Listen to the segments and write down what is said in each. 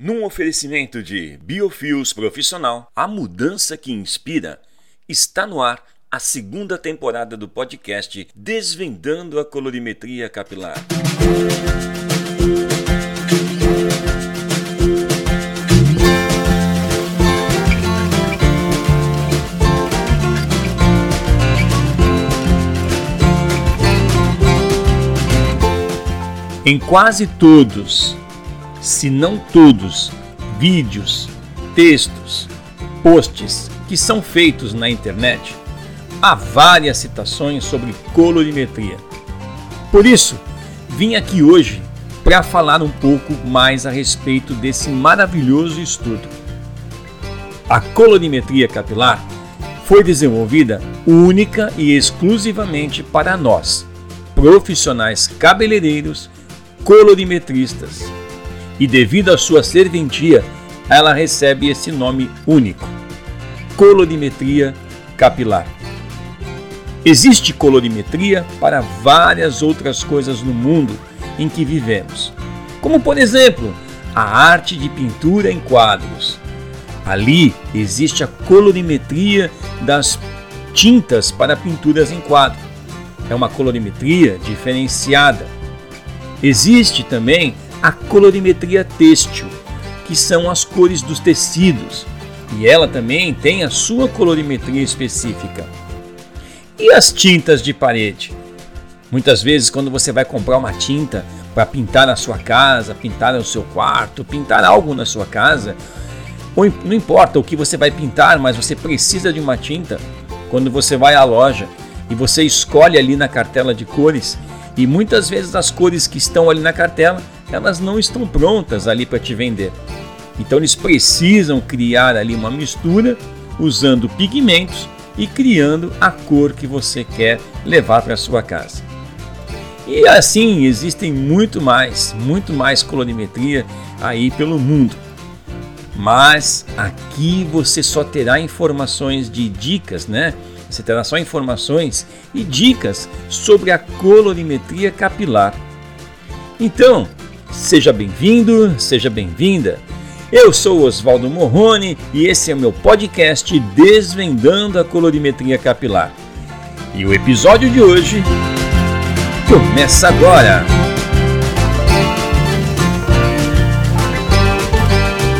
Num oferecimento de Biofios Profissional, a mudança que inspira, está no ar a segunda temporada do podcast Desvendando a Colorimetria Capilar. Em quase todos se não todos, vídeos, textos, posts que são feitos na internet, há várias citações sobre colorimetria. Por isso, vim aqui hoje para falar um pouco mais a respeito desse maravilhoso estudo. A colorimetria capilar foi desenvolvida única e exclusivamente para nós, profissionais cabeleireiros, colorimetristas e devido à sua serventia, ela recebe esse nome único: colorimetria capilar. Existe colorimetria para várias outras coisas no mundo em que vivemos, como por exemplo, a arte de pintura em quadros. Ali existe a colorimetria das tintas para pinturas em quadro. É uma colorimetria diferenciada. Existe também a colorimetria têxtil, que são as cores dos tecidos, e ela também tem a sua colorimetria específica. E as tintas de parede? Muitas vezes, quando você vai comprar uma tinta para pintar a sua casa, pintar o seu quarto, pintar algo na sua casa, não importa o que você vai pintar, mas você precisa de uma tinta. Quando você vai à loja e você escolhe ali na cartela de cores, e muitas vezes as cores que estão ali na cartela elas não estão prontas ali para te vender. Então eles precisam criar ali uma mistura usando pigmentos e criando a cor que você quer levar para sua casa. E assim existem muito mais, muito mais colorimetria aí pelo mundo. Mas aqui você só terá informações de dicas, né? Você terá só informações e dicas sobre a colorimetria capilar. Então, Seja bem-vindo, seja bem-vinda. Eu sou Oswaldo Morrone e esse é o meu podcast Desvendando a Colorimetria Capilar. E o episódio de hoje começa agora.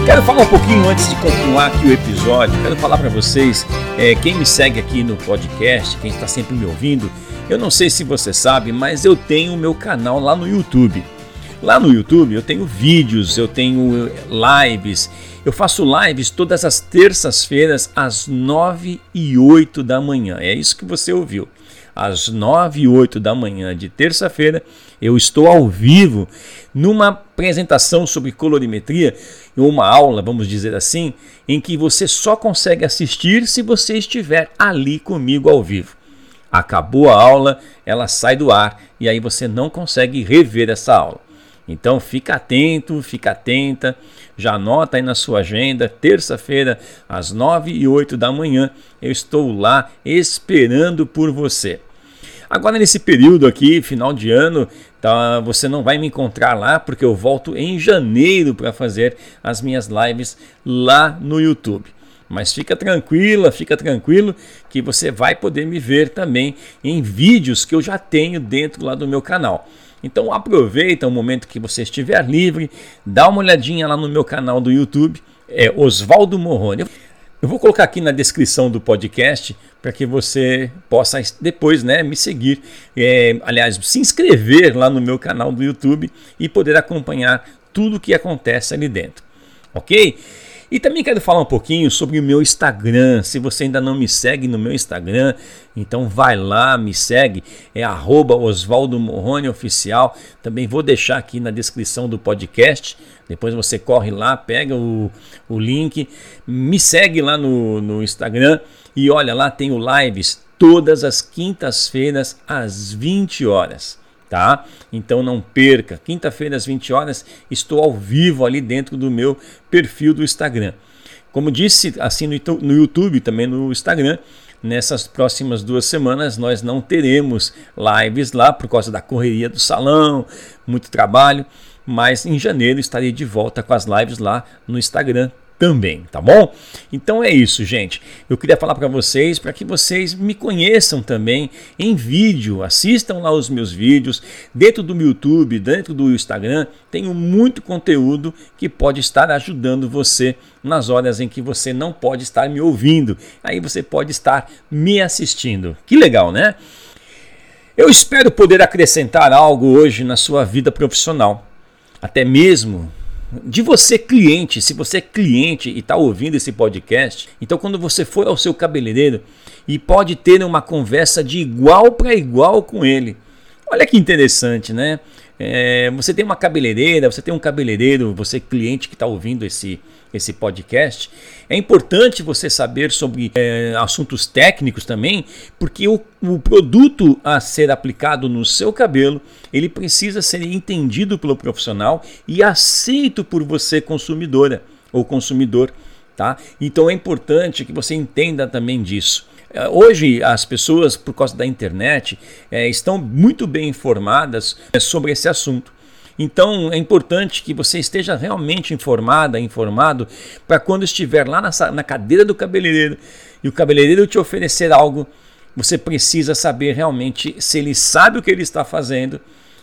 Quero falar um pouquinho antes de continuar aqui o episódio. Quero falar para vocês, é, quem me segue aqui no podcast, quem está sempre me ouvindo, eu não sei se você sabe, mas eu tenho o meu canal lá no YouTube. Lá no YouTube eu tenho vídeos, eu tenho lives. Eu faço lives todas as terças-feiras às 9 e 8 da manhã. É isso que você ouviu. Às 9 e 8 da manhã de terça-feira, eu estou ao vivo numa apresentação sobre colorimetria, uma aula, vamos dizer assim, em que você só consegue assistir se você estiver ali comigo ao vivo. Acabou a aula, ela sai do ar e aí você não consegue rever essa aula. Então fica atento, fica atenta, já anota aí na sua agenda, terça-feira, às 9 e 8 da manhã, eu estou lá esperando por você. Agora nesse período aqui, final de ano, tá, você não vai me encontrar lá porque eu volto em janeiro para fazer as minhas lives lá no YouTube. Mas fica tranquila, fica tranquilo que você vai poder me ver também em vídeos que eu já tenho dentro lá do meu canal. Então aproveita o momento que você estiver livre, dá uma olhadinha lá no meu canal do YouTube, é Oswaldo Morrone. Eu vou colocar aqui na descrição do podcast para que você possa depois né, me seguir, é, aliás, se inscrever lá no meu canal do YouTube e poder acompanhar tudo o que acontece ali dentro. Ok? E também quero falar um pouquinho sobre o meu Instagram. Se você ainda não me segue no meu Instagram, então vai lá, me segue, é Oswaldo Morrone Oficial. Também vou deixar aqui na descrição do podcast. Depois você corre lá, pega o, o link, me segue lá no, no Instagram e olha lá, tenho lives todas as quintas-feiras às 20 horas tá? Então não perca. Quinta-feira às 20 horas estou ao vivo ali dentro do meu perfil do Instagram. Como disse, assim no YouTube, também no Instagram, nessas próximas duas semanas nós não teremos lives lá por causa da correria do salão, muito trabalho. mas em janeiro estarei de volta com as lives lá no Instagram também, tá bom? Então é isso, gente. Eu queria falar para vocês para que vocês me conheçam também em vídeo, assistam lá os meus vídeos dentro do YouTube, dentro do Instagram, tenho muito conteúdo que pode estar ajudando você nas horas em que você não pode estar me ouvindo. Aí você pode estar me assistindo. Que legal, né? Eu espero poder acrescentar algo hoje na sua vida profissional, até mesmo de você cliente, se você é cliente e está ouvindo esse podcast, então quando você for ao seu cabeleireiro e pode ter uma conversa de igual para igual com ele. Olha que interessante, né? É, você tem uma cabeleireira, você tem um cabeleireiro, você cliente que está ouvindo esse, esse podcast, é importante você saber sobre é, assuntos técnicos também, porque o, o produto a ser aplicado no seu cabelo, ele precisa ser entendido pelo profissional e aceito por você consumidora ou consumidor, tá? Então é importante que você entenda também disso. É, hoje, as pessoas, por causa da internet, é, estão muito bem informadas é, sobre esse assunto. Então é importante que você esteja realmente informada, informado, para quando estiver lá na, na cadeira do cabeleireiro e o cabeleireiro te oferecer algo, você precisa saber realmente se ele sabe o que ele está fazendo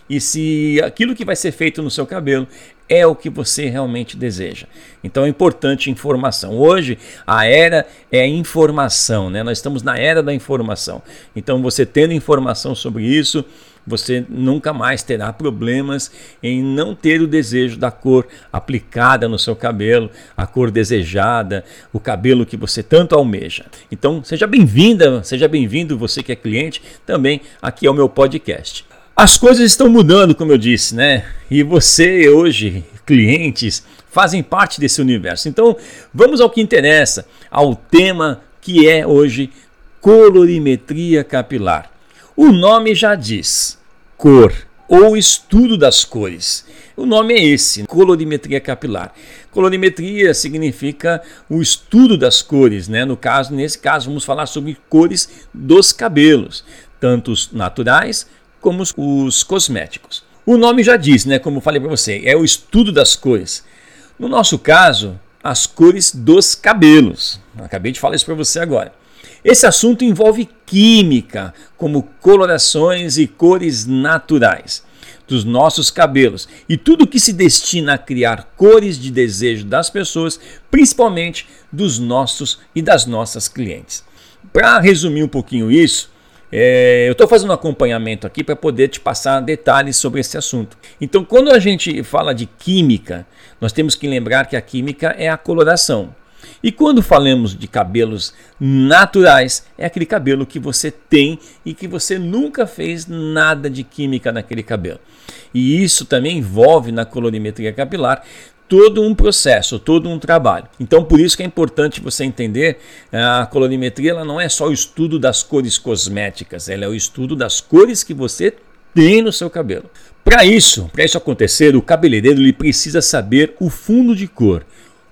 e se aquilo que vai ser feito no seu cabelo é o que você realmente deseja. Então é importante informação. Hoje a era é informação, né? Nós estamos na era da informação. Então você tendo informação sobre isso, você nunca mais terá problemas em não ter o desejo da cor aplicada no seu cabelo, a cor desejada, o cabelo que você tanto almeja. Então, seja bem-vinda, seja bem-vindo você que é cliente também aqui ao meu podcast. As coisas estão mudando, como eu disse, né? E você hoje, clientes, fazem parte desse universo. Então, vamos ao que interessa, ao tema que é hoje colorimetria capilar. O nome já diz cor ou estudo das cores. O nome é esse, colorimetria capilar. Colorimetria significa o estudo das cores, né? No caso, nesse caso, vamos falar sobre cores dos cabelos, tanto os naturais como os, os cosméticos. O nome já diz, né? Como falei para você, é o estudo das cores. No nosso caso, as cores dos cabelos. Acabei de falar isso para você agora. Esse assunto envolve química, como colorações e cores naturais dos nossos cabelos e tudo que se destina a criar cores de desejo das pessoas, principalmente dos nossos e das nossas clientes. Para resumir um pouquinho isso, é, eu estou fazendo um acompanhamento aqui para poder te passar detalhes sobre esse assunto. Então, quando a gente fala de química, nós temos que lembrar que a química é a coloração. E quando falamos de cabelos naturais, é aquele cabelo que você tem e que você nunca fez nada de química naquele cabelo. E isso também envolve na colorimetria capilar todo um processo, todo um trabalho. Então, por isso que é importante você entender a colorimetria, ela não é só o estudo das cores cosméticas, ela é o estudo das cores que você tem no seu cabelo. Para isso, para isso acontecer, o cabeleireiro ele precisa saber o fundo de cor,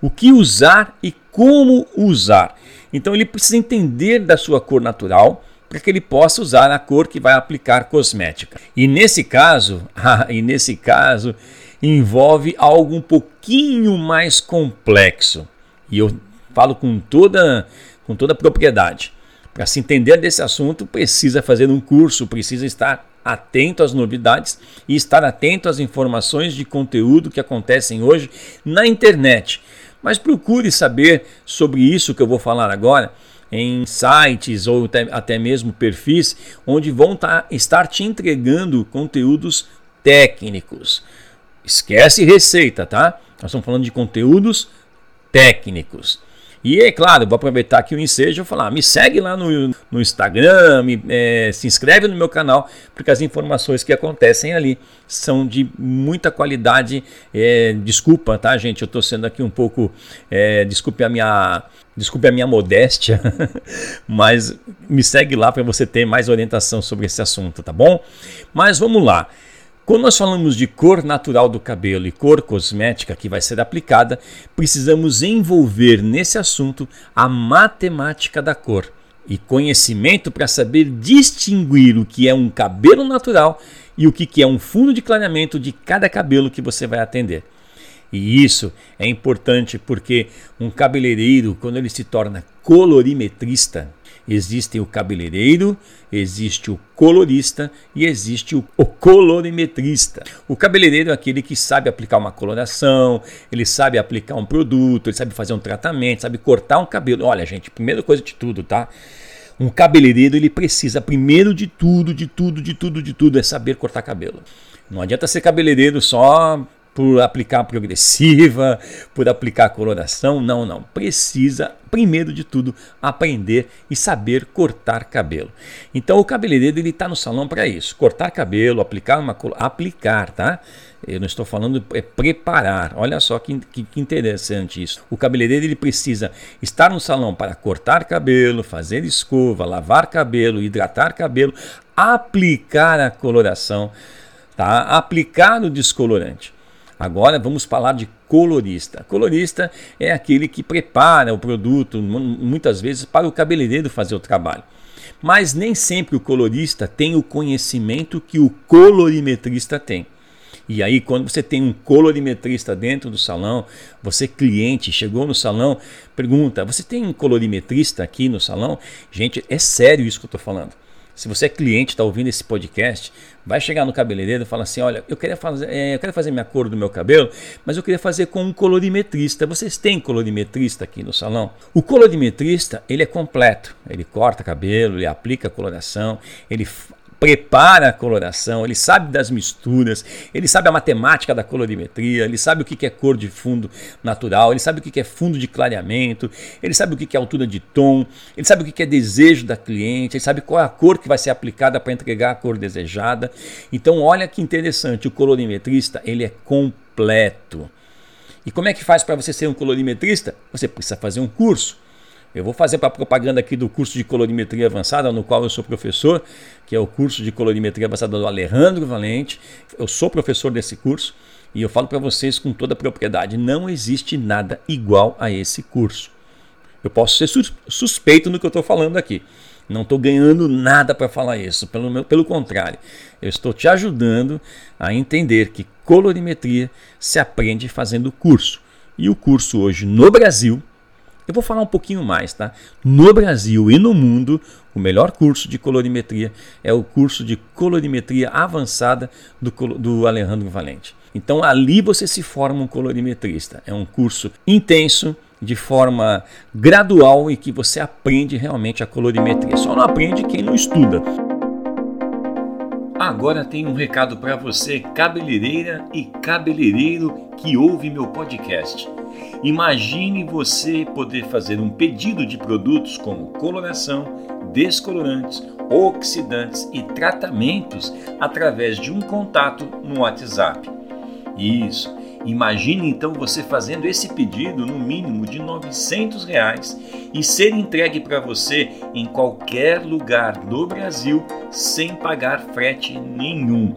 o que usar e como usar. Então ele precisa entender da sua cor natural para que ele possa usar a cor que vai aplicar cosmética. E nesse caso, ah, e nesse caso envolve algo um pouquinho mais complexo. E eu falo com toda com toda propriedade. Para se entender desse assunto, precisa fazer um curso, precisa estar atento às novidades e estar atento às informações de conteúdo que acontecem hoje na internet. Mas procure saber sobre isso que eu vou falar agora em sites ou até mesmo perfis onde vão tá, estar te entregando conteúdos técnicos. Esquece receita, tá? Nós estamos falando de conteúdos técnicos. E é claro, vou aproveitar aqui o ensejo e falar: me segue lá no, no Instagram, me, é, se inscreve no meu canal, porque as informações que acontecem ali são de muita qualidade. É, desculpa, tá, gente? Eu estou sendo aqui um pouco. É, desculpe a minha. Desculpe a minha modéstia, mas me segue lá para você ter mais orientação sobre esse assunto, tá bom? Mas vamos lá. Quando nós falamos de cor natural do cabelo e cor cosmética que vai ser aplicada, precisamos envolver nesse assunto a matemática da cor. e conhecimento para saber distinguir o que é um cabelo natural e o que é um fundo de clareamento de cada cabelo que você vai atender. E isso é importante porque um cabeleireiro, quando ele se torna colorimetrista, existe o cabeleireiro, existe o colorista e existe o colorimetrista. O cabeleireiro é aquele que sabe aplicar uma coloração, ele sabe aplicar um produto, ele sabe fazer um tratamento, sabe cortar um cabelo. Olha, gente, primeira coisa de tudo, tá? Um cabeleireiro ele precisa primeiro de tudo, de tudo, de tudo, de tudo é saber cortar cabelo. Não adianta ser cabeleireiro só por aplicar progressiva, por aplicar coloração. Não, não. Precisa, primeiro de tudo, aprender e saber cortar cabelo. Então o cabeleireiro ele está no salão para isso: cortar cabelo, aplicar uma aplicar, tá? Eu não estou falando é preparar. Olha só que, que, que, interessante isso. O cabeleireiro ele precisa estar no salão para cortar cabelo, fazer escova, lavar cabelo, hidratar cabelo, aplicar a coloração, tá? Aplicar o descolorante. Agora vamos falar de colorista. Colorista é aquele que prepara o produto, muitas vezes para o cabeleireiro fazer o trabalho. Mas nem sempre o colorista tem o conhecimento que o colorimetrista tem. E aí, quando você tem um colorimetrista dentro do salão, você cliente chegou no salão, pergunta: Você tem um colorimetrista aqui no salão? Gente, é sério isso que eu estou falando. Se você é cliente, está ouvindo esse podcast, vai chegar no cabeleireiro e fala assim: olha, eu queria fazer, é, eu quero fazer minha cor do meu cabelo, mas eu queria fazer com um colorimetrista. Vocês têm colorimetrista aqui no salão? O colorimetrista ele é completo. Ele corta cabelo, ele aplica coloração, ele prepara a coloração, ele sabe das misturas, ele sabe a matemática da colorimetria, ele sabe o que é cor de fundo natural, ele sabe o que é fundo de clareamento, ele sabe o que é altura de tom, ele sabe o que é desejo da cliente, ele sabe qual é a cor que vai ser aplicada para entregar a cor desejada. Então, olha que interessante, o colorimetrista ele é completo. E como é que faz para você ser um colorimetrista? Você precisa fazer um curso. Eu vou fazer para propaganda aqui do curso de colorimetria avançada, no qual eu sou professor, que é o curso de colorimetria avançada do Alejandro Valente. Eu sou professor desse curso e eu falo para vocês com toda a propriedade: não existe nada igual a esse curso. Eu posso ser suspeito no que eu estou falando aqui. Não estou ganhando nada para falar isso, pelo, meu, pelo contrário, eu estou te ajudando a entender que colorimetria se aprende fazendo curso. E o curso hoje no Brasil eu vou falar um pouquinho mais, tá? No Brasil e no mundo, o melhor curso de colorimetria é o curso de colorimetria avançada do, do Alejandro Valente. Então ali você se forma um colorimetrista. É um curso intenso, de forma gradual e que você aprende realmente a colorimetria. Só não aprende quem não estuda. Agora tem um recado para você, cabeleireira e cabeleireiro que ouve meu podcast. Imagine você poder fazer um pedido de produtos como coloração, descolorantes, oxidantes e tratamentos através de um contato no WhatsApp. Isso. Imagine então você fazendo esse pedido no mínimo de 900 reais e ser entregue para você em qualquer lugar do Brasil sem pagar frete nenhum.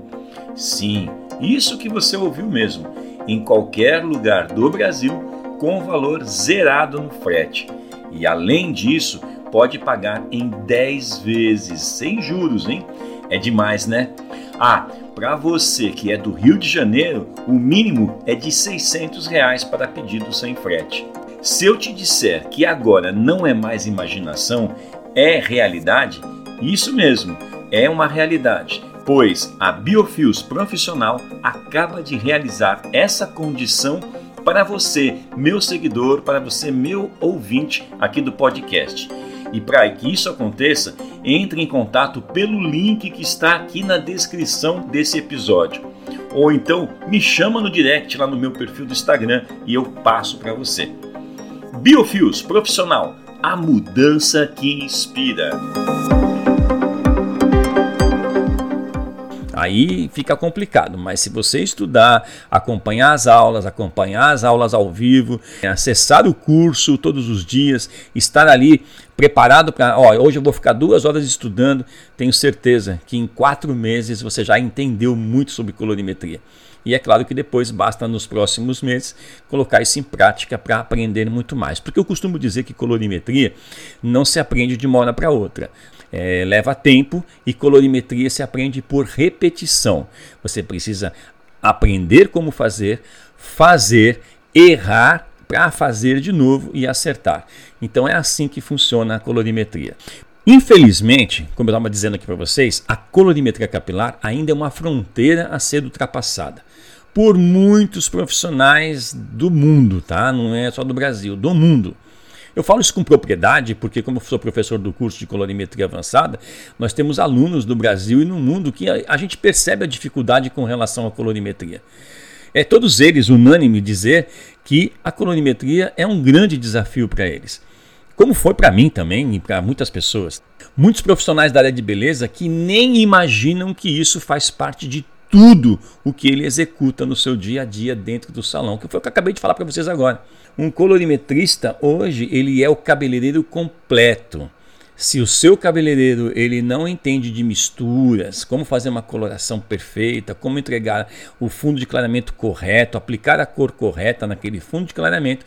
Sim, isso que você ouviu mesmo, em qualquer lugar do Brasil com valor zerado no frete. E além disso, pode pagar em 10 vezes, sem juros, hein? É demais, né? Ah, para você que é do Rio de Janeiro, o mínimo é de 600 reais para pedido sem frete. Se eu te disser que agora não é mais imaginação, é realidade, isso mesmo, é uma realidade, pois a Biofios Profissional acaba de realizar essa condição para você, meu seguidor, para você, meu ouvinte aqui do podcast. E para que isso aconteça, entre em contato pelo link que está aqui na descrição desse episódio. Ou então me chama no direct lá no meu perfil do Instagram e eu passo para você. Biofios Profissional, a mudança que inspira. Aí fica complicado, mas se você estudar, acompanhar as aulas, acompanhar as aulas ao vivo, acessar o curso todos os dias, estar ali preparado para, ó, hoje eu vou ficar duas horas estudando, tenho certeza que em quatro meses você já entendeu muito sobre colorimetria. E é claro que depois basta nos próximos meses colocar isso em prática para aprender muito mais. Porque eu costumo dizer que colorimetria não se aprende de uma hora para outra. É, leva tempo e colorimetria se aprende por repetição. Você precisa aprender como fazer, fazer, errar para fazer de novo e acertar. Então é assim que funciona a colorimetria. Infelizmente, como eu estava dizendo aqui para vocês, a colorimetria capilar ainda é uma fronteira a ser ultrapassada por muitos profissionais do mundo, tá? Não é só do Brasil, do mundo. Eu falo isso com propriedade porque, como sou professor do curso de colorimetria avançada, nós temos alunos do Brasil e no mundo que a, a gente percebe a dificuldade com relação à colorimetria. É todos eles unânime dizer que a colorimetria é um grande desafio para eles como foi para mim também e para muitas pessoas. Muitos profissionais da área de beleza que nem imaginam que isso faz parte de tudo o que ele executa no seu dia a dia dentro do salão, que foi o que eu acabei de falar para vocês agora. Um colorimetrista hoje ele é o cabeleireiro completo. Se o seu cabeleireiro ele não entende de misturas, como fazer uma coloração perfeita, como entregar o fundo de clareamento correto, aplicar a cor correta naquele fundo de clareamento,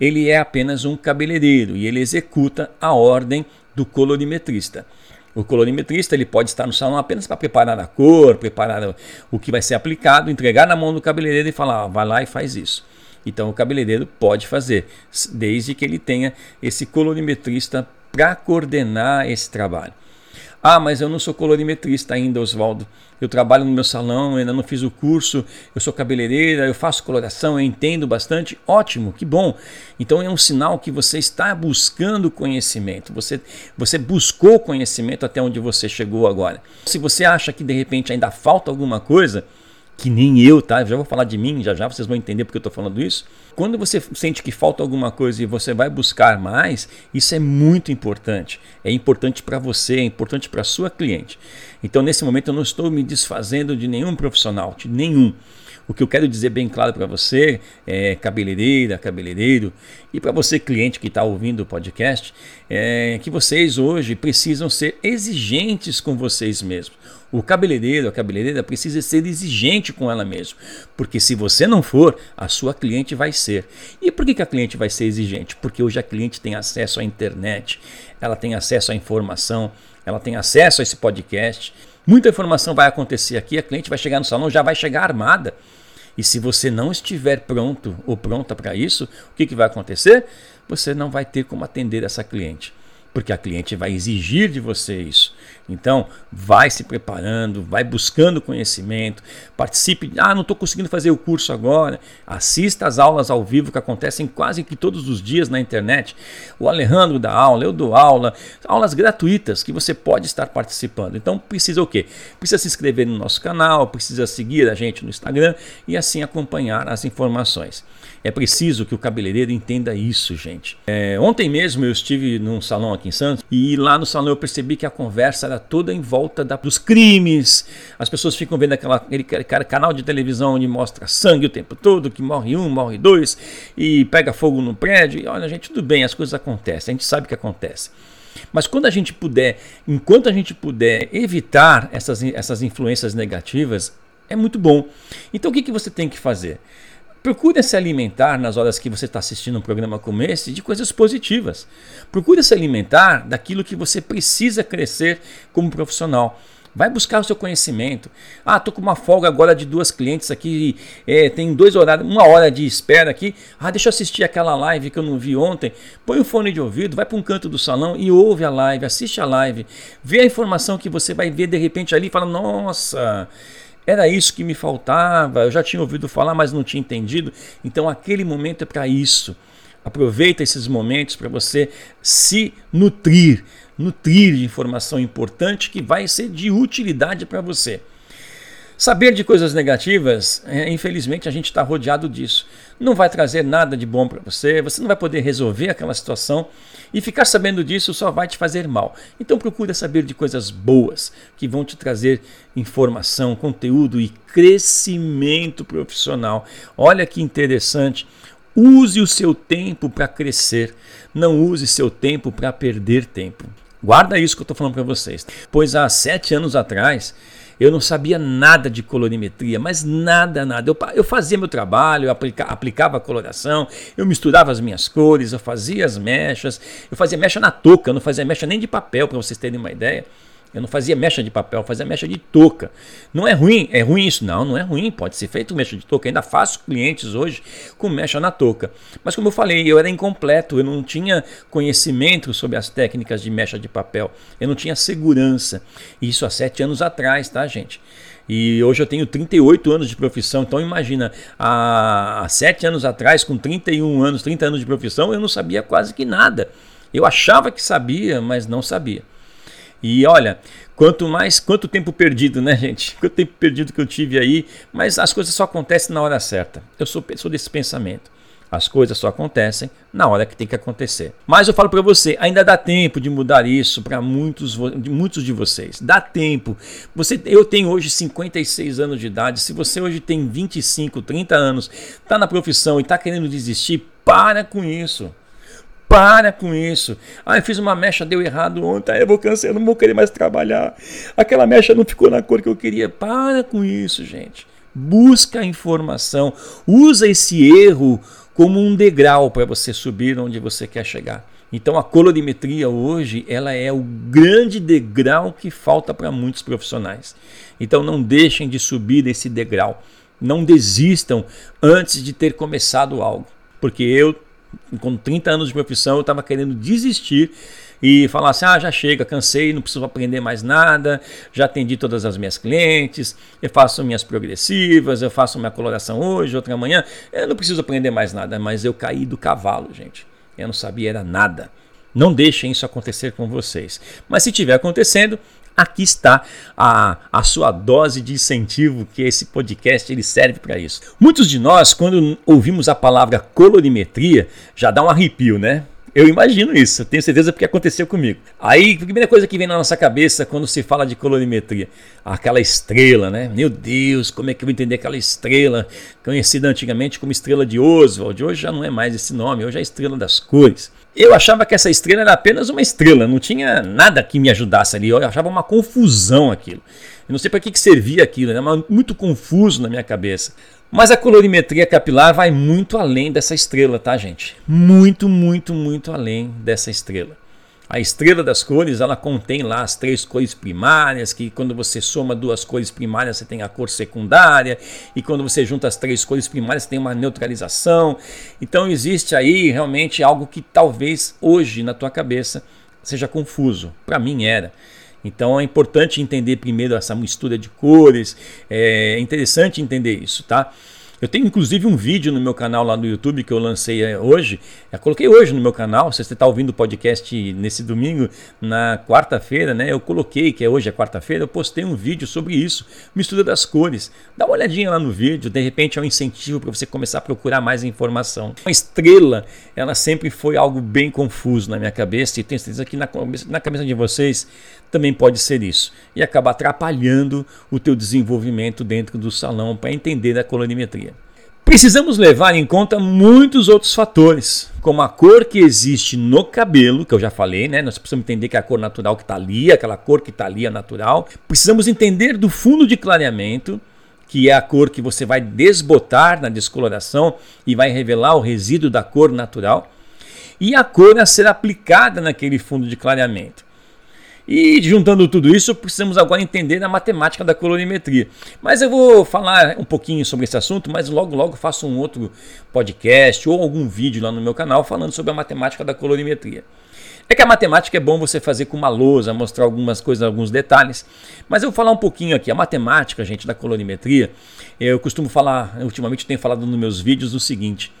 ele é apenas um cabeleireiro e ele executa a ordem do colorimetrista. O colorimetrista ele pode estar no salão apenas para preparar a cor, preparar o que vai ser aplicado, entregar na mão do cabeleireiro e falar, vai lá e faz isso. Então o cabeleireiro pode fazer, desde que ele tenha esse colorimetrista para coordenar esse trabalho. Ah, mas eu não sou colorimetrista ainda, Oswaldo. Eu trabalho no meu salão, ainda não fiz o curso, eu sou cabeleireira, eu faço coloração, eu entendo bastante. Ótimo, que bom. Então é um sinal que você está buscando conhecimento. Você, você buscou conhecimento até onde você chegou agora. Se você acha que de repente ainda falta alguma coisa, que nem eu, tá? Já vou falar de mim, já já vocês vão entender porque eu estou falando isso. Quando você sente que falta alguma coisa e você vai buscar mais, isso é muito importante. É importante para você, é importante para sua cliente. Então, nesse momento, eu não estou me desfazendo de nenhum profissional, de nenhum. O que eu quero dizer bem claro para você, é, cabeleireira, cabeleireiro, e para você, cliente que está ouvindo o podcast, é que vocês hoje precisam ser exigentes com vocês mesmos. O cabeleireiro, a cabeleireira precisa ser exigente com ela mesma, porque se você não for, a sua cliente vai ser. E por que, que a cliente vai ser exigente? Porque hoje a cliente tem acesso à internet, ela tem acesso à informação, ela tem acesso a esse podcast. Muita informação vai acontecer aqui, a cliente vai chegar no salão, já vai chegar armada. E se você não estiver pronto ou pronta para isso, o que, que vai acontecer? Você não vai ter como atender essa cliente porque a cliente vai exigir de você isso. Então, vai se preparando, vai buscando conhecimento, participe. Ah, não estou conseguindo fazer o curso agora. Assista às aulas ao vivo que acontecem quase que todos os dias na internet. O Alejandro dá aula, eu dou aula, aulas gratuitas que você pode estar participando. Então, precisa o quê? Precisa se inscrever no nosso canal, precisa seguir a gente no Instagram e assim acompanhar as informações. É preciso que o cabeleireiro entenda isso, gente. É, ontem mesmo eu estive num salão aqui em Santos e lá no salão eu percebi que a conversa era toda em volta da, dos crimes. As pessoas ficam vendo aquela, aquele, aquele canal de televisão onde mostra sangue o tempo todo, que morre um, morre dois e pega fogo no prédio. E olha, gente, tudo bem, as coisas acontecem, a gente sabe que acontece. Mas quando a gente puder, enquanto a gente puder evitar essas, essas influências negativas, é muito bom. Então o que, que você tem que fazer? Procure se alimentar nas horas que você está assistindo um programa como esse de coisas positivas. Procure se alimentar daquilo que você precisa crescer como profissional. Vai buscar o seu conhecimento. Ah, tô com uma folga agora de duas clientes aqui, é, tem dois horários, uma hora de espera aqui. Ah, deixa eu assistir aquela live que eu não vi ontem. Põe o fone de ouvido, vai para um canto do salão e ouve a live, assiste a live, vê a informação que você vai ver de repente ali e fala: Nossa, era isso que me faltava, eu já tinha ouvido falar, mas não tinha entendido. Então aquele momento é para isso. Aproveita esses momentos para você se nutrir, nutrir de informação importante que vai ser de utilidade para você. Saber de coisas negativas, é, infelizmente a gente está rodeado disso. Não vai trazer nada de bom para você, você não vai poder resolver aquela situação e ficar sabendo disso só vai te fazer mal. Então procura saber de coisas boas que vão te trazer informação, conteúdo e crescimento profissional. Olha que interessante. Use o seu tempo para crescer, não use seu tempo para perder tempo. Guarda isso que eu estou falando para vocês. Pois há sete anos atrás Eu não sabia nada de colorimetria, mas nada, nada. Eu, eu fazia meu trabalho, eu aplica, aplicava a coloração, eu misturava as minhas cores, eu fazia as mechas, eu fazia mecha na touca, eu não fazia mecha nem de papel, para vocês terem uma ideia. Eu não fazia mecha de papel, eu fazia mecha de touca. Não é ruim? É ruim isso? Não, não é ruim. Pode ser feito mecha de touca. ainda faço clientes hoje com mecha na touca. Mas como eu falei, eu era incompleto, eu não tinha conhecimento sobre as técnicas de mecha de papel. Eu não tinha segurança. Isso há sete anos atrás, tá, gente? E hoje eu tenho 38 anos de profissão, então imagina, há sete anos atrás, com 31 anos, 30 anos de profissão, eu não sabia quase que nada. Eu achava que sabia, mas não sabia. E olha, quanto mais, quanto tempo perdido, né, gente? Quanto tempo perdido que eu tive aí, mas as coisas só acontecem na hora certa. Eu sou, sou desse pensamento. As coisas só acontecem na hora que tem que acontecer. Mas eu falo para você, ainda dá tempo de mudar isso para muitos, muitos de vocês. Dá tempo. Você, eu tenho hoje 56 anos de idade. Se você hoje tem 25, 30 anos, está na profissão e está querendo desistir, para com isso. Para com isso. Ah, eu fiz uma mecha, deu errado ontem, eu vou cancelar, não vou querer mais trabalhar. Aquela mecha não ficou na cor que eu queria. Para com isso, gente. Busca informação. Usa esse erro como um degrau para você subir onde você quer chegar. Então a colorimetria hoje, ela é o grande degrau que falta para muitos profissionais. Então não deixem de subir esse degrau. Não desistam antes de ter começado algo. Porque eu com 30 anos de profissão, eu estava querendo desistir e falar assim: ah, já chega, cansei, não preciso aprender mais nada, já atendi todas as minhas clientes, eu faço minhas progressivas, eu faço minha coloração hoje, outra amanhã, eu não preciso aprender mais nada, mas eu caí do cavalo, gente. Eu não sabia era nada. Não deixem isso acontecer com vocês. Mas se estiver acontecendo, aqui está a, a sua dose de incentivo que esse podcast ele serve para isso. Muitos de nós, quando ouvimos a palavra colorimetria, já dá um arrepio, né? Eu imagino isso, tenho certeza porque aconteceu comigo. Aí, a primeira coisa que vem na nossa cabeça quando se fala de colorimetria, aquela estrela, né? Meu Deus, como é que eu vou entender aquela estrela, conhecida antigamente como estrela de Oswald? Hoje já não é mais esse nome, hoje é a estrela das cores. Eu achava que essa estrela era apenas uma estrela, não tinha nada que me ajudasse ali, eu achava uma confusão aquilo. Eu não sei para que, que servia aquilo, era muito confuso na minha cabeça. Mas a colorimetria capilar vai muito além dessa estrela, tá, gente? Muito, muito, muito além dessa estrela. A estrela das cores, ela contém lá as três cores primárias, que quando você soma duas cores primárias, você tem a cor secundária, e quando você junta as três cores primárias, você tem uma neutralização. Então existe aí realmente algo que talvez hoje na tua cabeça seja confuso. Para mim era. Então é importante entender primeiro essa mistura de cores, é interessante entender isso, tá? Eu tenho inclusive um vídeo no meu canal lá no YouTube que eu lancei é, hoje. Eu coloquei hoje no meu canal. Se você está ouvindo o podcast nesse domingo, na quarta-feira, né? Eu coloquei, que é hoje é quarta-feira, eu postei um vídeo sobre isso, mistura das cores. Dá uma olhadinha lá no vídeo, de repente é um incentivo para você começar a procurar mais informação. Uma estrela, ela sempre foi algo bem confuso na minha cabeça e tenho certeza que na, na cabeça de vocês também pode ser isso. E acaba atrapalhando o teu desenvolvimento dentro do salão para entender a colorimetria. Precisamos levar em conta muitos outros fatores, como a cor que existe no cabelo, que eu já falei, né? Nós precisamos entender que é a cor natural que está ali, aquela cor que está ali é natural. Precisamos entender do fundo de clareamento, que é a cor que você vai desbotar na descoloração e vai revelar o resíduo da cor natural, e a cor a ser aplicada naquele fundo de clareamento. E juntando tudo isso, precisamos agora entender a matemática da colorimetria. Mas eu vou falar um pouquinho sobre esse assunto, mas logo logo faço um outro podcast ou algum vídeo lá no meu canal falando sobre a matemática da colorimetria. É que a matemática é bom você fazer com uma lousa, mostrar algumas coisas, alguns detalhes. Mas eu vou falar um pouquinho aqui. A matemática, gente, da colorimetria, eu costumo falar, ultimamente tenho falado nos meus vídeos o seguinte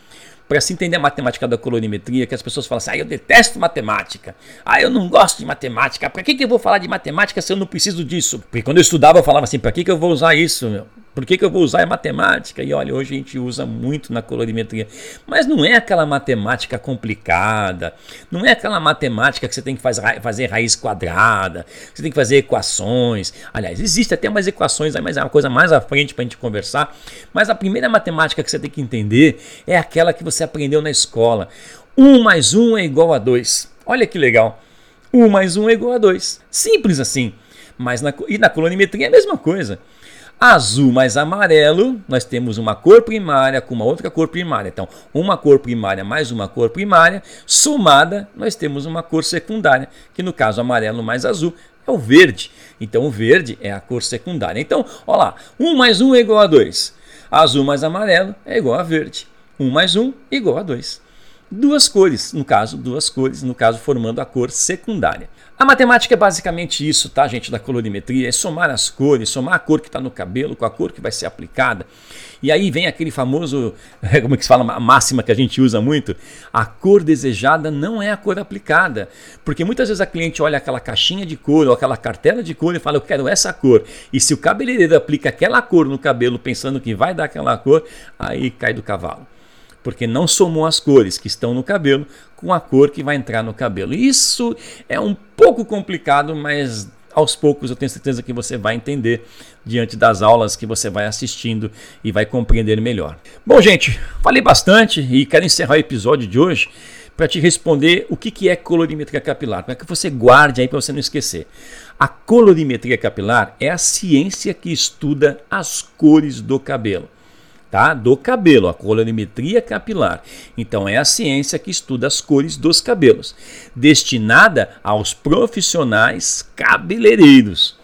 para se entender a matemática da colorimetria, que as pessoas falam assim: ah, eu detesto matemática, ah, eu não gosto de matemática, para que, que eu vou falar de matemática se eu não preciso disso? Porque quando eu estudava, eu falava assim: para que, que eu vou usar isso, meu? Por que, que eu vou usar a matemática? E olha, hoje a gente usa muito na colorimetria. Mas não é aquela matemática complicada, não é aquela matemática que você tem que faz, fazer raiz quadrada, você tem que fazer equações. Aliás, existe até umas equações, mas é uma coisa mais à frente para a gente conversar. Mas a primeira matemática que você tem que entender é aquela que você aprendeu na escola. 1 mais 1 é igual a 2. Olha que legal. 1 mais 1 é igual a 2. Simples assim. Mas na, e na colorimetria é a mesma coisa. Azul mais amarelo, nós temos uma cor primária com uma outra cor primária. Então, uma cor primária mais uma cor primária, somada, nós temos uma cor secundária, que no caso amarelo mais azul é o verde. Então, o verde é a cor secundária. Então, olha lá, 1 mais 1 é igual a 2. Azul mais amarelo é igual a verde. 1 mais 1 é igual a 2 duas cores, no caso, duas cores, no caso, formando a cor secundária. A matemática é basicamente isso, tá, gente, da colorimetria, é somar as cores, somar a cor que está no cabelo com a cor que vai ser aplicada. E aí vem aquele famoso, como é que se fala, a máxima que a gente usa muito, a cor desejada não é a cor aplicada. Porque muitas vezes a cliente olha aquela caixinha de cor ou aquela cartela de cor e fala, eu quero essa cor. E se o cabeleireiro aplica aquela cor no cabelo pensando que vai dar aquela cor, aí cai do cavalo porque não somou as cores que estão no cabelo com a cor que vai entrar no cabelo. Isso é um pouco complicado, mas aos poucos eu tenho certeza que você vai entender diante das aulas que você vai assistindo e vai compreender melhor. Bom, gente, falei bastante e quero encerrar o episódio de hoje para te responder o que, que é colorimetria capilar, para que você guarde aí para você não esquecer. A colorimetria capilar é a ciência que estuda as cores do cabelo tá? do cabelo, a colorimetria capilar. Então é a ciência que estuda as cores dos cabelos, destinada aos profissionais cabeleireiros.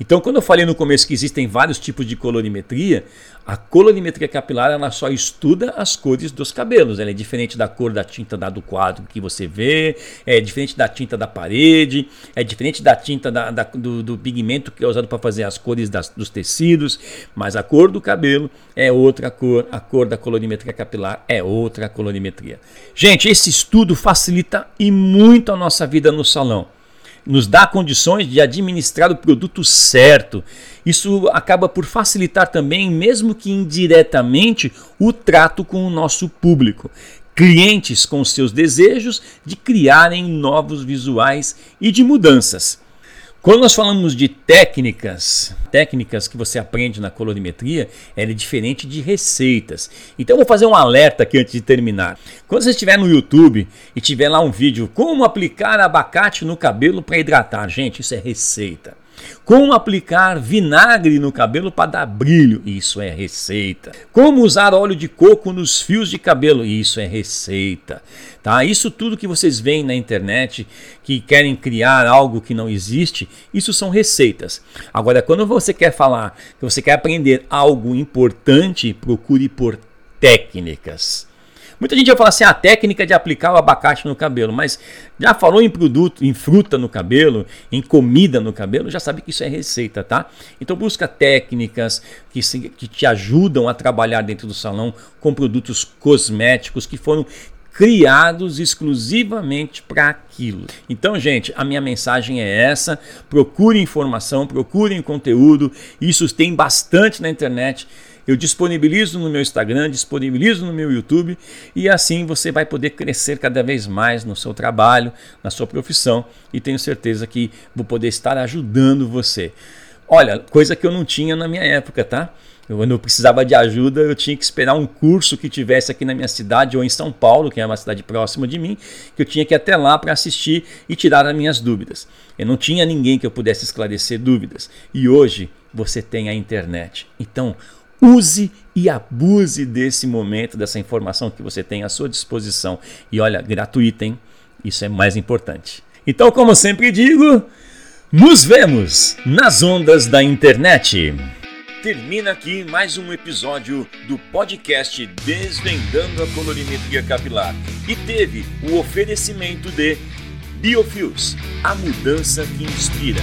Então, quando eu falei no começo que existem vários tipos de colorimetria, a colorimetria capilar ela só estuda as cores dos cabelos. Ela é diferente da cor da tinta da, do quadro que você vê, é diferente da tinta da parede, é diferente da tinta da, da, do, do, pigmento que é usado para fazer as cores das, dos tecidos, mas a cor do cabelo é outra cor, a cor da colorimetria capilar é outra colorimetria. Gente, esse estudo facilita e muito a nossa vida no salão nos dá condições de administrar o produto certo. Isso acaba por facilitar também, mesmo que indiretamente, o trato com o nosso público. Clientes com seus desejos de criarem novos visuais e de mudanças. Quando nós falamos de técnicas, técnicas que você aprende na colorimetria, ela é diferente de receitas. Então eu vou fazer um alerta aqui antes de terminar. Quando você estiver no YouTube e tiver lá um vídeo como aplicar abacate no cabelo para hidratar, gente, isso é receita. Como aplicar vinagre no cabelo para dar brilho? Isso é receita. Como usar óleo de coco nos fios de cabelo? Isso é receita. Tá? Isso tudo que vocês veem na internet que querem criar algo que não existe, isso são receitas. Agora, quando você quer falar que você quer aprender algo importante, procure por técnicas. Muita gente vai falar assim, a técnica de aplicar o abacate no cabelo, mas já falou em produto, em fruta no cabelo, em comida no cabelo, já sabe que isso é receita, tá? Então busca técnicas que, se, que te ajudam a trabalhar dentro do salão com produtos cosméticos que foram criados exclusivamente para aquilo. Então, gente, a minha mensagem é essa: procure informação, procure conteúdo. Isso tem bastante na internet. Eu disponibilizo no meu Instagram, disponibilizo no meu YouTube e assim você vai poder crescer cada vez mais no seu trabalho, na sua profissão e tenho certeza que vou poder estar ajudando você. Olha, coisa que eu não tinha na minha época, tá? Quando eu precisava de ajuda, eu tinha que esperar um curso que tivesse aqui na minha cidade ou em São Paulo, que é uma cidade próxima de mim, que eu tinha que ir até lá para assistir e tirar as minhas dúvidas. Eu não tinha ninguém que eu pudesse esclarecer dúvidas. E hoje você tem a internet. Então, use e abuse desse momento, dessa informação que você tem à sua disposição. E olha, gratuita, hein? Isso é mais importante. Então, como sempre digo, nos vemos nas ondas da internet. Termina aqui mais um episódio do podcast Desvendando a Colorimetria Capilar e teve o oferecimento de Biofios, a mudança que inspira.